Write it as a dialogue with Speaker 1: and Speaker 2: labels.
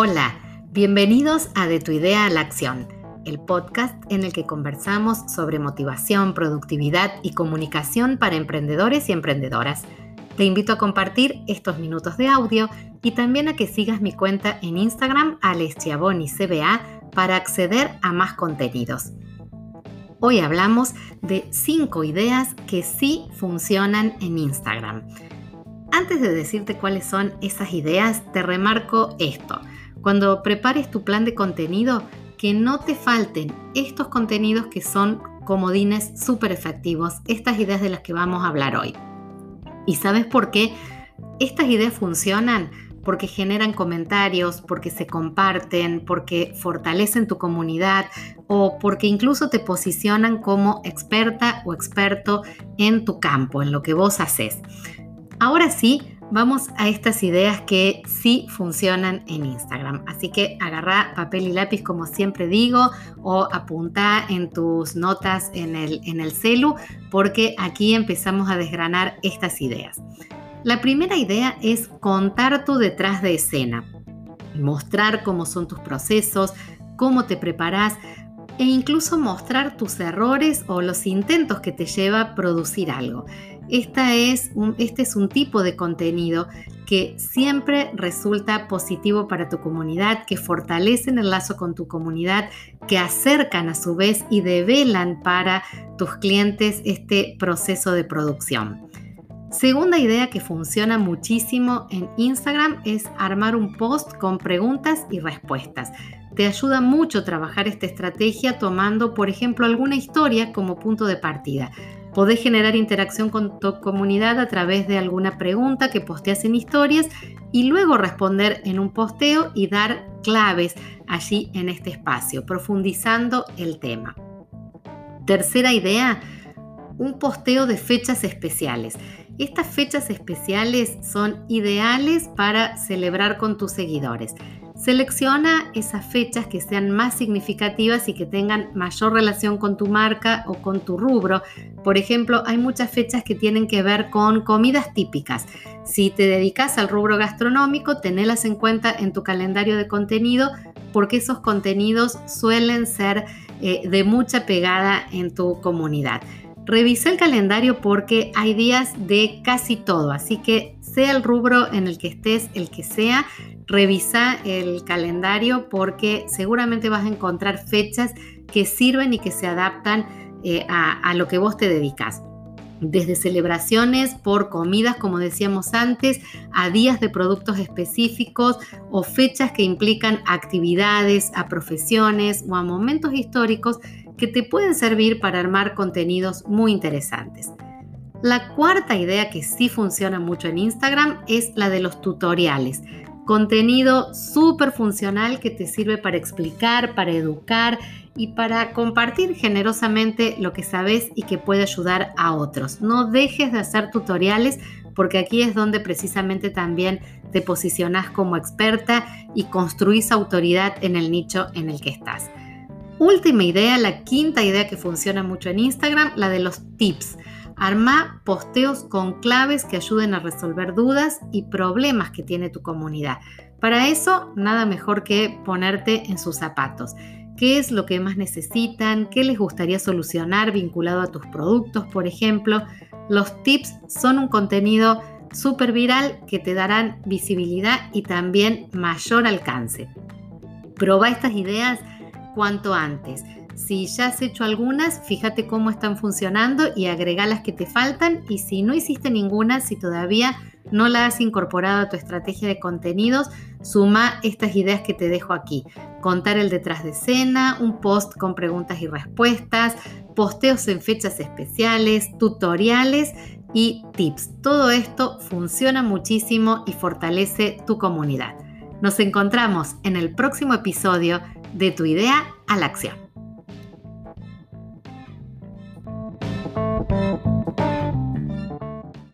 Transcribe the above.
Speaker 1: Hola, bienvenidos a De tu idea a la acción, el podcast en el que conversamos sobre motivación, productividad y comunicación para emprendedores y emprendedoras. Te invito a compartir estos minutos de audio y también a que sigas mi cuenta en Instagram CBA para acceder a más contenidos. Hoy hablamos de 5 ideas que sí funcionan en Instagram. Antes de decirte cuáles son esas ideas, te remarco esto. Cuando prepares tu plan de contenido, que no te falten estos contenidos que son comodines súper efectivos, estas ideas de las que vamos a hablar hoy. ¿Y sabes por qué estas ideas funcionan? Porque generan comentarios, porque se comparten, porque fortalecen tu comunidad o porque incluso te posicionan como experta o experto en tu campo, en lo que vos haces. Ahora sí, vamos a estas ideas que sí funcionan en Instagram. Así que agarra papel y lápiz como siempre digo o apunta en tus notas en el, en el celu porque aquí empezamos a desgranar estas ideas. La primera idea es contar tu detrás de escena, mostrar cómo son tus procesos, cómo te preparas e incluso mostrar tus errores o los intentos que te lleva a producir algo es este es un tipo de contenido que siempre resulta positivo para tu comunidad, que fortalecen el lazo con tu comunidad, que acercan a su vez y develan para tus clientes este proceso de producción. Segunda idea que funciona muchísimo en Instagram es armar un post con preguntas y respuestas. Te ayuda mucho trabajar esta estrategia tomando, por ejemplo, alguna historia como punto de partida. Podés generar interacción con tu comunidad a través de alguna pregunta que posteas en historias y luego responder en un posteo y dar claves allí en este espacio, profundizando el tema. Tercera idea, un posteo de fechas especiales. Estas fechas especiales son ideales para celebrar con tus seguidores. Selecciona esas fechas que sean más significativas y que tengan mayor relación con tu marca o con tu rubro. Por ejemplo, hay muchas fechas que tienen que ver con comidas típicas. Si te dedicas al rubro gastronómico, tenelas en cuenta en tu calendario de contenido porque esos contenidos suelen ser eh, de mucha pegada en tu comunidad. Revisa el calendario porque hay días de casi todo, así que sea el rubro en el que estés, el que sea, revisa el calendario porque seguramente vas a encontrar fechas que sirven y que se adaptan eh, a, lo que vos te dedicas. Desde celebraciones por comidas, como decíamos antes, a días de productos específicos o fechas que implican actividades, a profesiones o a momentos históricos que te pueden servir para armar contenidos muy interesantes. La cuarta idea que sí funciona mucho en Instagram es la de los tutoriales. Contenido súper funcional que te sirve para explicar, para educar y para compartir generosamente lo que sabes y que puede ayudar a otros. No dejes de hacer tutoriales porque aquí es donde precisamente también te posicionas como experta y construís autoridad en el nicho en el que estás. Última idea, la quinta idea que funciona mucho en Instagram, la de los tips. Arma posteos con claves que ayuden a resolver dudas y problemas que tiene tu comunidad. Para eso, nada mejor que ponerte en sus zapatos. ¿Qué es lo que más necesitan? ¿Qué les gustaría solucionar vinculado a tus productos, por ejemplo? Los tips son un contenido súper viral que te darán visibilidad y también mayor alcance. Proba estas ideas cuanto antes. Si ya has hecho algunas, fíjate cómo están funcionando y agrega las que te faltan. Y si no hiciste ninguna, si todavía no la has incorporado a tu estrategia de contenidos, suma estas ideas que te dejo aquí. Contar el detrás de escena, un post con preguntas y respuestas, posteos en fechas especiales, tutoriales y tips. Todo esto funciona muchísimo y fortalece tu comunidad. Nos encontramos en el próximo episodio de tu idea a la acción.